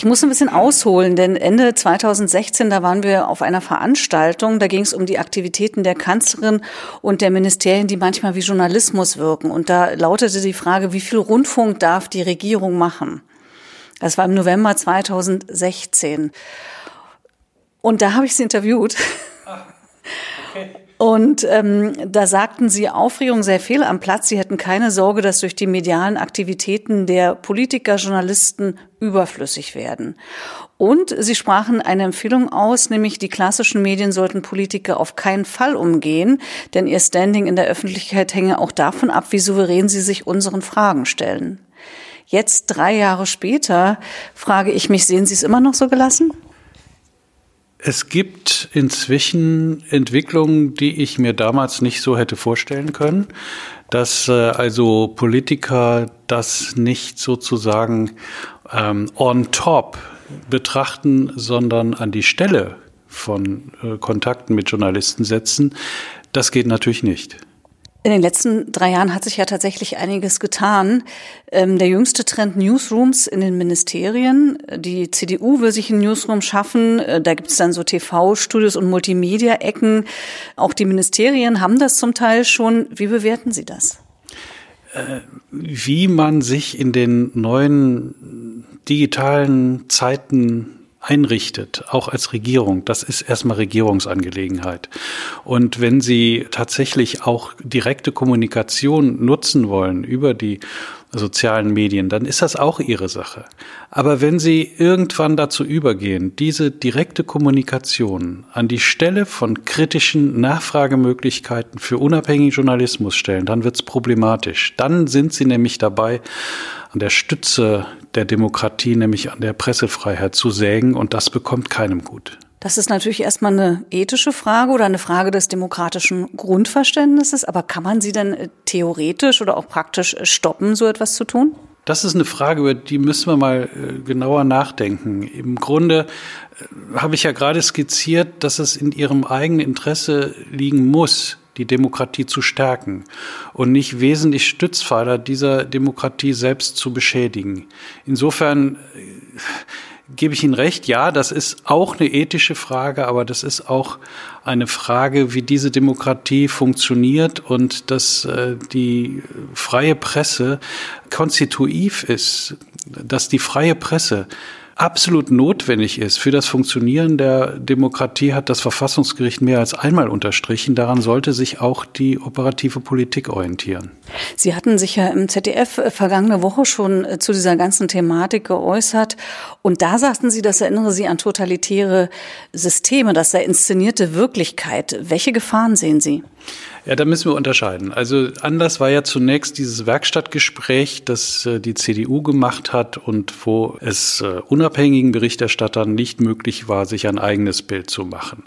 Ich muss ein bisschen ausholen, denn Ende 2016, da waren wir auf einer Veranstaltung, da ging es um die Aktivitäten der Kanzlerin und der Ministerien, die manchmal wie Journalismus wirken. Und da lautete die Frage, wie viel Rundfunk darf die Regierung machen? Das war im November 2016. Und da habe ich sie interviewt. Ah, okay. Und ähm, da sagten sie, Aufregung sehr viel am Platz. Sie hätten keine Sorge, dass durch die medialen Aktivitäten der Politiker, Journalisten überflüssig werden. Und sie sprachen eine Empfehlung aus, nämlich die klassischen Medien sollten Politiker auf keinen Fall umgehen, denn ihr Standing in der Öffentlichkeit hänge auch davon ab, wie souverän sie sich unseren Fragen stellen. Jetzt, drei Jahre später, frage ich mich, sehen Sie es immer noch so gelassen? Es gibt inzwischen Entwicklungen, die ich mir damals nicht so hätte vorstellen können, dass äh, also Politiker das nicht sozusagen ähm, on top betrachten, sondern an die Stelle von äh, Kontakten mit Journalisten setzen. Das geht natürlich nicht. In den letzten drei Jahren hat sich ja tatsächlich einiges getan. Ähm, der jüngste Trend Newsrooms in den Ministerien. Die CDU will sich einen Newsroom schaffen. Äh, da gibt es dann so TV-Studios und Multimedia-Ecken. Auch die Ministerien haben das zum Teil schon. Wie bewerten Sie das? Äh, wie man sich in den neuen digitalen Zeiten einrichtet, auch als Regierung, das ist erstmal Regierungsangelegenheit. Und wenn Sie tatsächlich auch direkte Kommunikation nutzen wollen über die sozialen Medien, dann ist das auch Ihre Sache. Aber wenn Sie irgendwann dazu übergehen, diese direkte Kommunikation an die Stelle von kritischen Nachfragemöglichkeiten für unabhängigen Journalismus stellen, dann wird es problematisch. Dann sind Sie nämlich dabei, an der Stütze der Demokratie, nämlich an der Pressefreiheit zu sägen und das bekommt keinem gut. Das ist natürlich erstmal eine ethische Frage oder eine Frage des demokratischen Grundverständnisses, aber kann man sie denn äh, theoretisch oder auch praktisch äh, stoppen, so etwas zu tun? Das ist eine Frage, über die müssen wir mal äh, genauer nachdenken. Im Grunde habe ich ja gerade skizziert, dass es in ihrem eigenen Interesse liegen muss, die Demokratie zu stärken und nicht wesentlich Stützpfeiler dieser Demokratie selbst zu beschädigen. Insofern gebe ich Ihnen recht, ja, das ist auch eine ethische Frage, aber das ist auch eine Frage, wie diese Demokratie funktioniert und dass äh, die freie Presse konstitutiv ist, dass die freie Presse absolut notwendig ist für das Funktionieren der Demokratie, hat das Verfassungsgericht mehr als einmal unterstrichen. Daran sollte sich auch die operative Politik orientieren. Sie hatten sich ja im ZDF äh, vergangene Woche schon äh, zu dieser ganzen Thematik geäußert. Und da sagten Sie, das erinnere Sie an totalitäre Systeme, das sei inszenierte Wirklichkeit. Welche Gefahren sehen Sie? Ja, da müssen wir unterscheiden. Also anders war ja zunächst dieses Werkstattgespräch, das äh, die CDU gemacht hat und wo es äh, unabhängigen Berichterstattern nicht möglich war, sich ein eigenes Bild zu machen.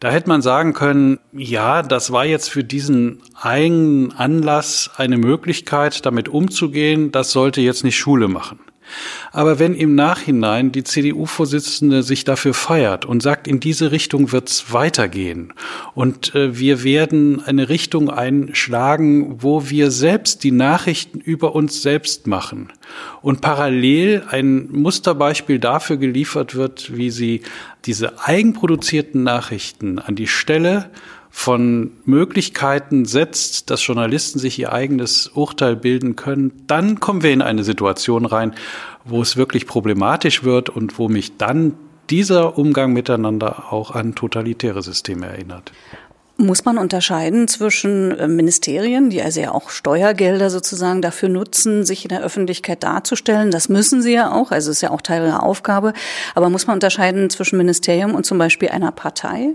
Da hätte man sagen können, ja, das war jetzt für diesen eigenen Anlass eine Möglichkeit, damit umzugehen. Das sollte jetzt nicht Schule machen. Aber wenn im Nachhinein die CDU-Vorsitzende sich dafür feiert und sagt, in diese Richtung wird's weitergehen und äh, wir werden eine Richtung einschlagen, wo wir selbst die Nachrichten über uns selbst machen und parallel ein Musterbeispiel dafür geliefert wird, wie sie diese eigenproduzierten Nachrichten an die Stelle von Möglichkeiten setzt, dass Journalisten sich ihr eigenes Urteil bilden können, dann kommen wir in eine Situation rein, wo es wirklich problematisch wird und wo mich dann dieser Umgang miteinander auch an totalitäre Systeme erinnert. Muss man unterscheiden zwischen äh, Ministerien, die also ja auch Steuergelder sozusagen dafür nutzen, sich in der Öffentlichkeit darzustellen? Das müssen sie ja auch, also ist ja auch Teil der Aufgabe. Aber muss man unterscheiden zwischen Ministerium und zum Beispiel einer Partei?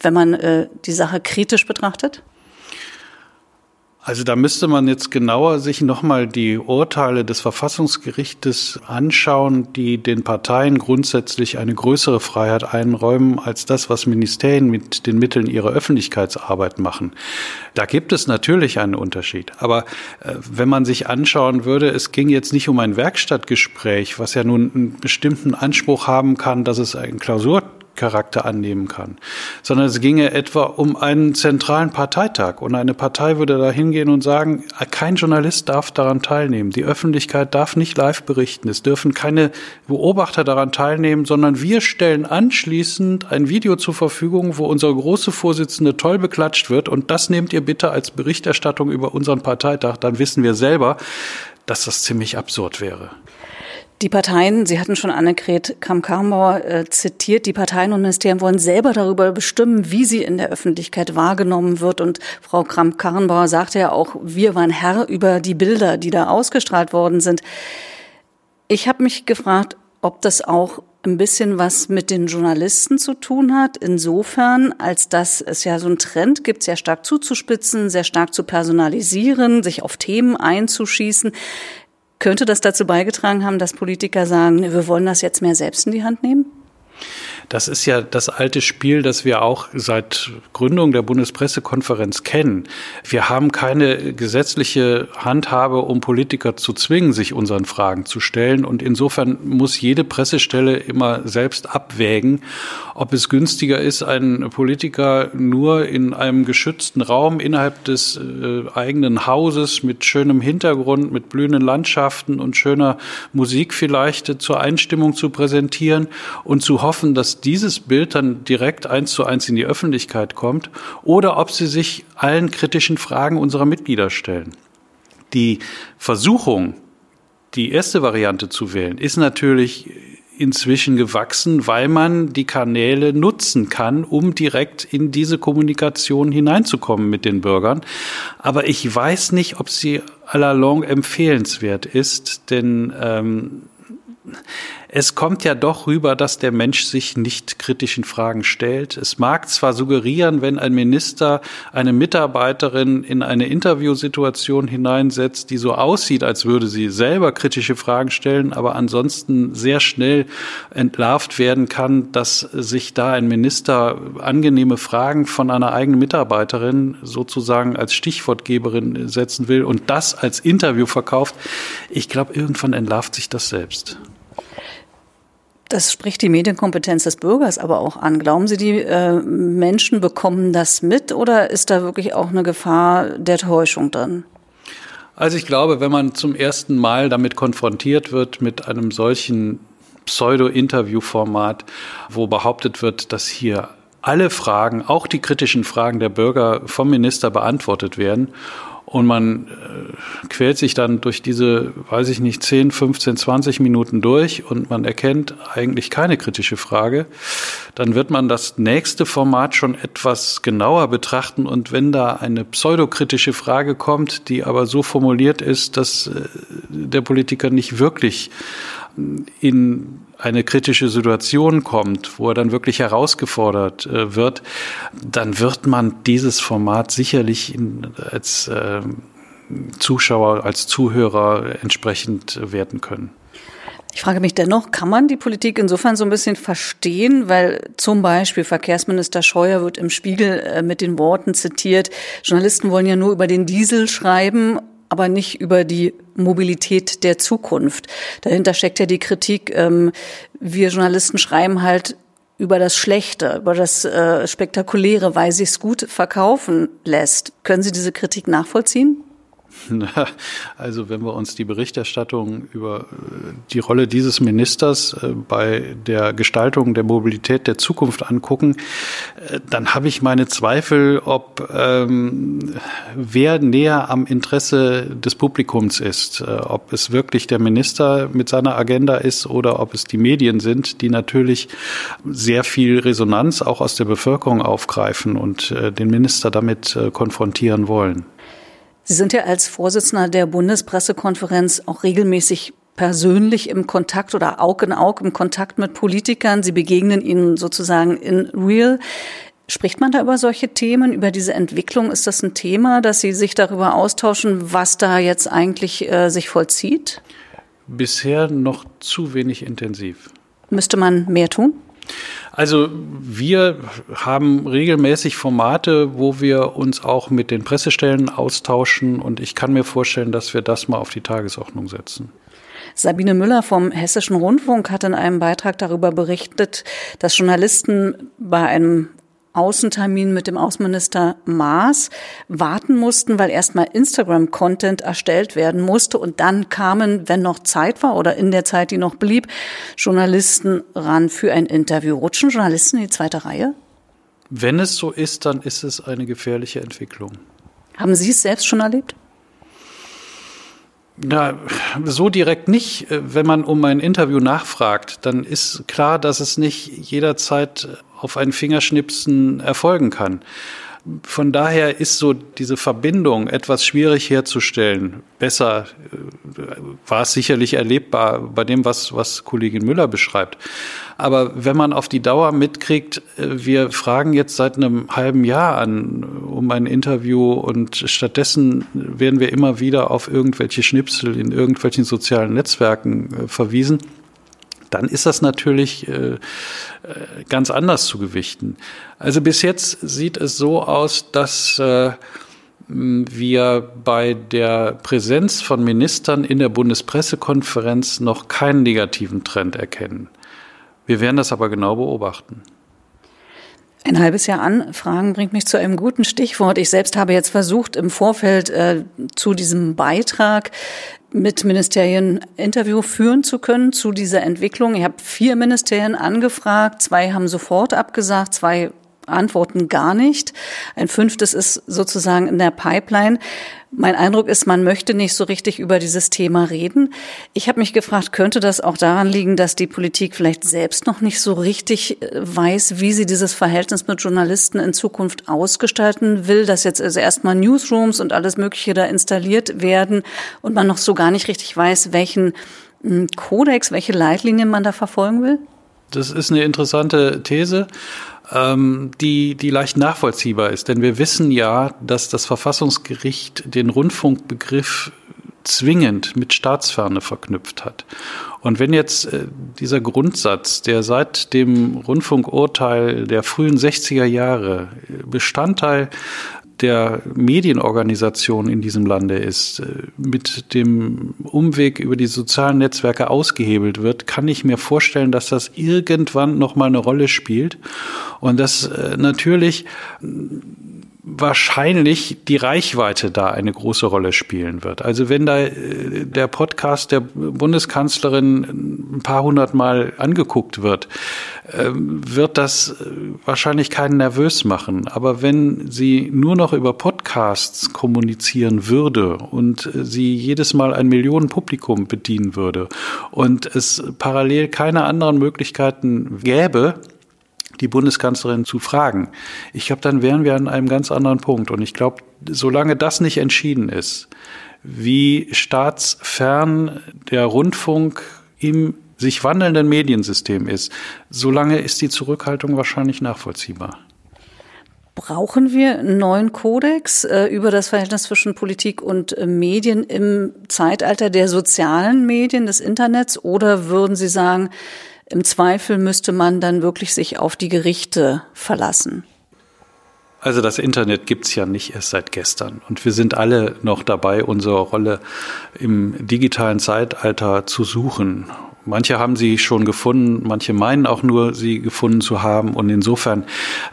Wenn man äh, die Sache kritisch betrachtet? Also da müsste man jetzt genauer sich nochmal die Urteile des Verfassungsgerichtes anschauen, die den Parteien grundsätzlich eine größere Freiheit einräumen als das, was Ministerien mit den Mitteln ihrer Öffentlichkeitsarbeit machen. Da gibt es natürlich einen Unterschied. Aber äh, wenn man sich anschauen würde, es ging jetzt nicht um ein Werkstattgespräch, was ja nun einen bestimmten Anspruch haben kann, dass es ein Klausur Charakter annehmen kann, sondern es ginge etwa um einen zentralen Parteitag. Und eine Partei würde da hingehen und sagen, kein Journalist darf daran teilnehmen, die Öffentlichkeit darf nicht live berichten, es dürfen keine Beobachter daran teilnehmen, sondern wir stellen anschließend ein Video zur Verfügung, wo unsere große Vorsitzende toll beklatscht wird. Und das nehmt ihr bitte als Berichterstattung über unseren Parteitag, dann wissen wir selber, dass das ziemlich absurd wäre. Die Parteien, Sie hatten schon Annegret Kramp-Karrenbauer äh, zitiert, die Parteien und Ministerien wollen selber darüber bestimmen, wie sie in der Öffentlichkeit wahrgenommen wird. Und Frau Kramp-Karrenbauer sagte ja auch, wir waren Herr über die Bilder, die da ausgestrahlt worden sind. Ich habe mich gefragt, ob das auch ein bisschen was mit den Journalisten zu tun hat, insofern, als dass es ja so einen Trend gibt, sehr stark zuzuspitzen, sehr stark zu personalisieren, sich auf Themen einzuschießen. Könnte das dazu beigetragen haben, dass Politiker sagen, wir wollen das jetzt mehr selbst in die Hand nehmen? Das ist ja das alte Spiel, das wir auch seit Gründung der Bundespressekonferenz kennen. Wir haben keine gesetzliche Handhabe, um Politiker zu zwingen, sich unseren Fragen zu stellen. Und insofern muss jede Pressestelle immer selbst abwägen, ob es günstiger ist, einen Politiker nur in einem geschützten Raum innerhalb des äh, eigenen Hauses mit schönem Hintergrund, mit blühenden Landschaften und schöner Musik vielleicht zur Einstimmung zu präsentieren und zu hoffen, dass dieses Bild dann direkt eins zu eins in die Öffentlichkeit kommt oder ob sie sich allen kritischen Fragen unserer Mitglieder stellen. Die Versuchung, die erste Variante zu wählen, ist natürlich inzwischen gewachsen, weil man die Kanäle nutzen kann, um direkt in diese Kommunikation hineinzukommen mit den Bürgern. Aber ich weiß nicht, ob sie à la longue empfehlenswert ist, denn ähm, es kommt ja doch rüber, dass der Mensch sich nicht kritischen Fragen stellt. Es mag zwar suggerieren, wenn ein Minister eine Mitarbeiterin in eine Interviewsituation hineinsetzt, die so aussieht, als würde sie selber kritische Fragen stellen, aber ansonsten sehr schnell entlarvt werden kann, dass sich da ein Minister angenehme Fragen von einer eigenen Mitarbeiterin sozusagen als Stichwortgeberin setzen will und das als Interview verkauft. Ich glaube, irgendwann entlarvt sich das selbst. Das spricht die Medienkompetenz des Bürgers aber auch an. Glauben Sie, die äh, Menschen bekommen das mit oder ist da wirklich auch eine Gefahr der Täuschung drin? Also ich glaube, wenn man zum ersten Mal damit konfrontiert wird, mit einem solchen Pseudo-Interview-Format, wo behauptet wird, dass hier alle Fragen, auch die kritischen Fragen der Bürger vom Minister beantwortet werden und man äh, quält sich dann durch diese, weiß ich nicht, 10, 15, 20 Minuten durch und man erkennt eigentlich keine kritische Frage. Dann wird man das nächste Format schon etwas genauer betrachten und wenn da eine pseudokritische Frage kommt, die aber so formuliert ist, dass äh, der Politiker nicht wirklich in eine kritische Situation kommt, wo er dann wirklich herausgefordert äh, wird, dann wird man dieses Format sicherlich in, als äh, Zuschauer, als Zuhörer entsprechend werten können. Ich frage mich dennoch, kann man die Politik insofern so ein bisschen verstehen, weil zum Beispiel Verkehrsminister Scheuer wird im Spiegel äh, mit den Worten zitiert, Journalisten wollen ja nur über den Diesel schreiben aber nicht über die Mobilität der Zukunft. Dahinter steckt ja die Kritik, ähm, wir Journalisten schreiben halt über das Schlechte, über das äh, Spektakuläre, weil sich's gut verkaufen lässt. Können Sie diese Kritik nachvollziehen? Also wenn wir uns die Berichterstattung über äh, die Rolle dieses Ministers äh, bei der Gestaltung der Mobilität der Zukunft angucken, äh, dann habe ich meine Zweifel, ob ähm, wer näher am Interesse des Publikums ist, ob es wirklich der Minister mit seiner Agenda ist oder ob es die Medien sind, die natürlich sehr viel Resonanz auch aus der Bevölkerung aufgreifen und den Minister damit konfrontieren wollen. Sie sind ja als Vorsitzender der Bundespressekonferenz auch regelmäßig persönlich im Kontakt oder Aug in Aug im Kontakt mit Politikern. Sie begegnen ihnen sozusagen in real. Spricht man da über solche Themen, über diese Entwicklung? Ist das ein Thema, dass Sie sich darüber austauschen, was da jetzt eigentlich äh, sich vollzieht? Bisher noch zu wenig intensiv. Müsste man mehr tun? Also wir haben regelmäßig Formate, wo wir uns auch mit den Pressestellen austauschen und ich kann mir vorstellen, dass wir das mal auf die Tagesordnung setzen. Sabine Müller vom Hessischen Rundfunk hat in einem Beitrag darüber berichtet, dass Journalisten bei einem Außentermin mit dem Außenminister Maas warten mussten, weil erstmal Instagram-Content erstellt werden musste und dann kamen, wenn noch Zeit war oder in der Zeit, die noch blieb, Journalisten ran für ein Interview. Rutschen Journalisten in die zweite Reihe? Wenn es so ist, dann ist es eine gefährliche Entwicklung. Haben Sie es selbst schon erlebt? Na, so direkt nicht. Wenn man um ein Interview nachfragt, dann ist klar, dass es nicht jederzeit auf einen Fingerschnipsen erfolgen kann. Von daher ist so diese Verbindung etwas schwierig herzustellen. Besser äh, war es sicherlich erlebbar bei dem, was, was Kollegin Müller beschreibt. Aber wenn man auf die Dauer mitkriegt, äh, wir fragen jetzt seit einem halben Jahr an um ein Interview und stattdessen werden wir immer wieder auf irgendwelche Schnipsel in irgendwelchen sozialen Netzwerken äh, verwiesen dann ist das natürlich äh, äh, ganz anders zu gewichten. Also bis jetzt sieht es so aus, dass äh, wir bei der Präsenz von Ministern in der Bundespressekonferenz noch keinen negativen Trend erkennen. Wir werden das aber genau beobachten. Ein halbes Jahr Anfragen bringt mich zu einem guten Stichwort. Ich selbst habe jetzt versucht, im Vorfeld äh, zu diesem Beitrag mit Ministerien Interview führen zu können zu dieser Entwicklung. Ich habe vier Ministerien angefragt, zwei haben sofort abgesagt, zwei antworten gar nicht. Ein fünftes ist sozusagen in der Pipeline. Mein Eindruck ist, man möchte nicht so richtig über dieses Thema reden. Ich habe mich gefragt, könnte das auch daran liegen, dass die Politik vielleicht selbst noch nicht so richtig äh, weiß, wie sie dieses Verhältnis mit Journalisten in Zukunft ausgestalten will, dass jetzt also erstmal Newsrooms und alles Mögliche da installiert werden und man noch so gar nicht richtig weiß, welchen hm, Kodex, welche Leitlinien man da verfolgen will? Das ist eine interessante These ähm, die, die leicht nachvollziehbar ist. Denn wir wissen ja, dass das Verfassungsgericht den Rundfunkbegriff zwingend mit Staatsferne verknüpft hat. Und wenn jetzt äh, dieser Grundsatz, der seit dem Rundfunkurteil der frühen 60er Jahre Bestandteil der Medienorganisation in diesem Lande ist, äh, mit dem Umweg über die sozialen Netzwerke ausgehebelt wird, kann ich mir vorstellen, dass das irgendwann noch mal eine Rolle spielt. Und dass äh, natürlich wahrscheinlich die Reichweite da eine große Rolle spielen wird. Also wenn da äh, der Podcast der Bundeskanzlerin ein paar hundert Mal angeguckt wird, ähm, wird das äh, wahrscheinlich keinen nervös machen. Aber wenn sie nur noch über Podcasts kommunizieren würde und sie jedes Mal ein Millionenpublikum bedienen würde und es parallel keine anderen Möglichkeiten gäbe, die Bundeskanzlerin zu fragen. Ich glaube, dann wären wir an einem ganz anderen Punkt. Und ich glaube, solange das nicht entschieden ist, wie staatsfern der Rundfunk im sich wandelnden Mediensystem ist, solange ist die Zurückhaltung wahrscheinlich nachvollziehbar. Brauchen wir einen neuen Kodex äh, über das Verhältnis zwischen Politik und äh, Medien im Zeitalter der sozialen Medien, des Internets? Oder würden Sie sagen, im Zweifel müsste man dann wirklich sich auf die Gerichte verlassen. Also das Internet gibt's ja nicht erst seit gestern. Und wir sind alle noch dabei, unsere Rolle im digitalen Zeitalter zu suchen. Manche haben sie schon gefunden, manche meinen auch nur, sie gefunden zu haben. Und insofern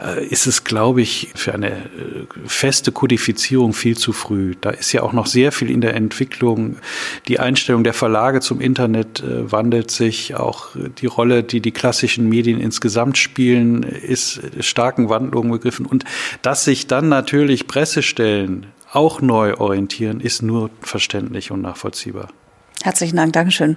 äh, ist es, glaube ich, für eine äh, feste Kodifizierung viel zu früh. Da ist ja auch noch sehr viel in der Entwicklung. Die Einstellung der Verlage zum Internet äh, wandelt sich. Auch die Rolle, die die klassischen Medien insgesamt spielen, ist starken Wandlungen begriffen. Und dass sich dann natürlich Pressestellen auch neu orientieren, ist nur verständlich und nachvollziehbar. Herzlichen Dank. Dankeschön.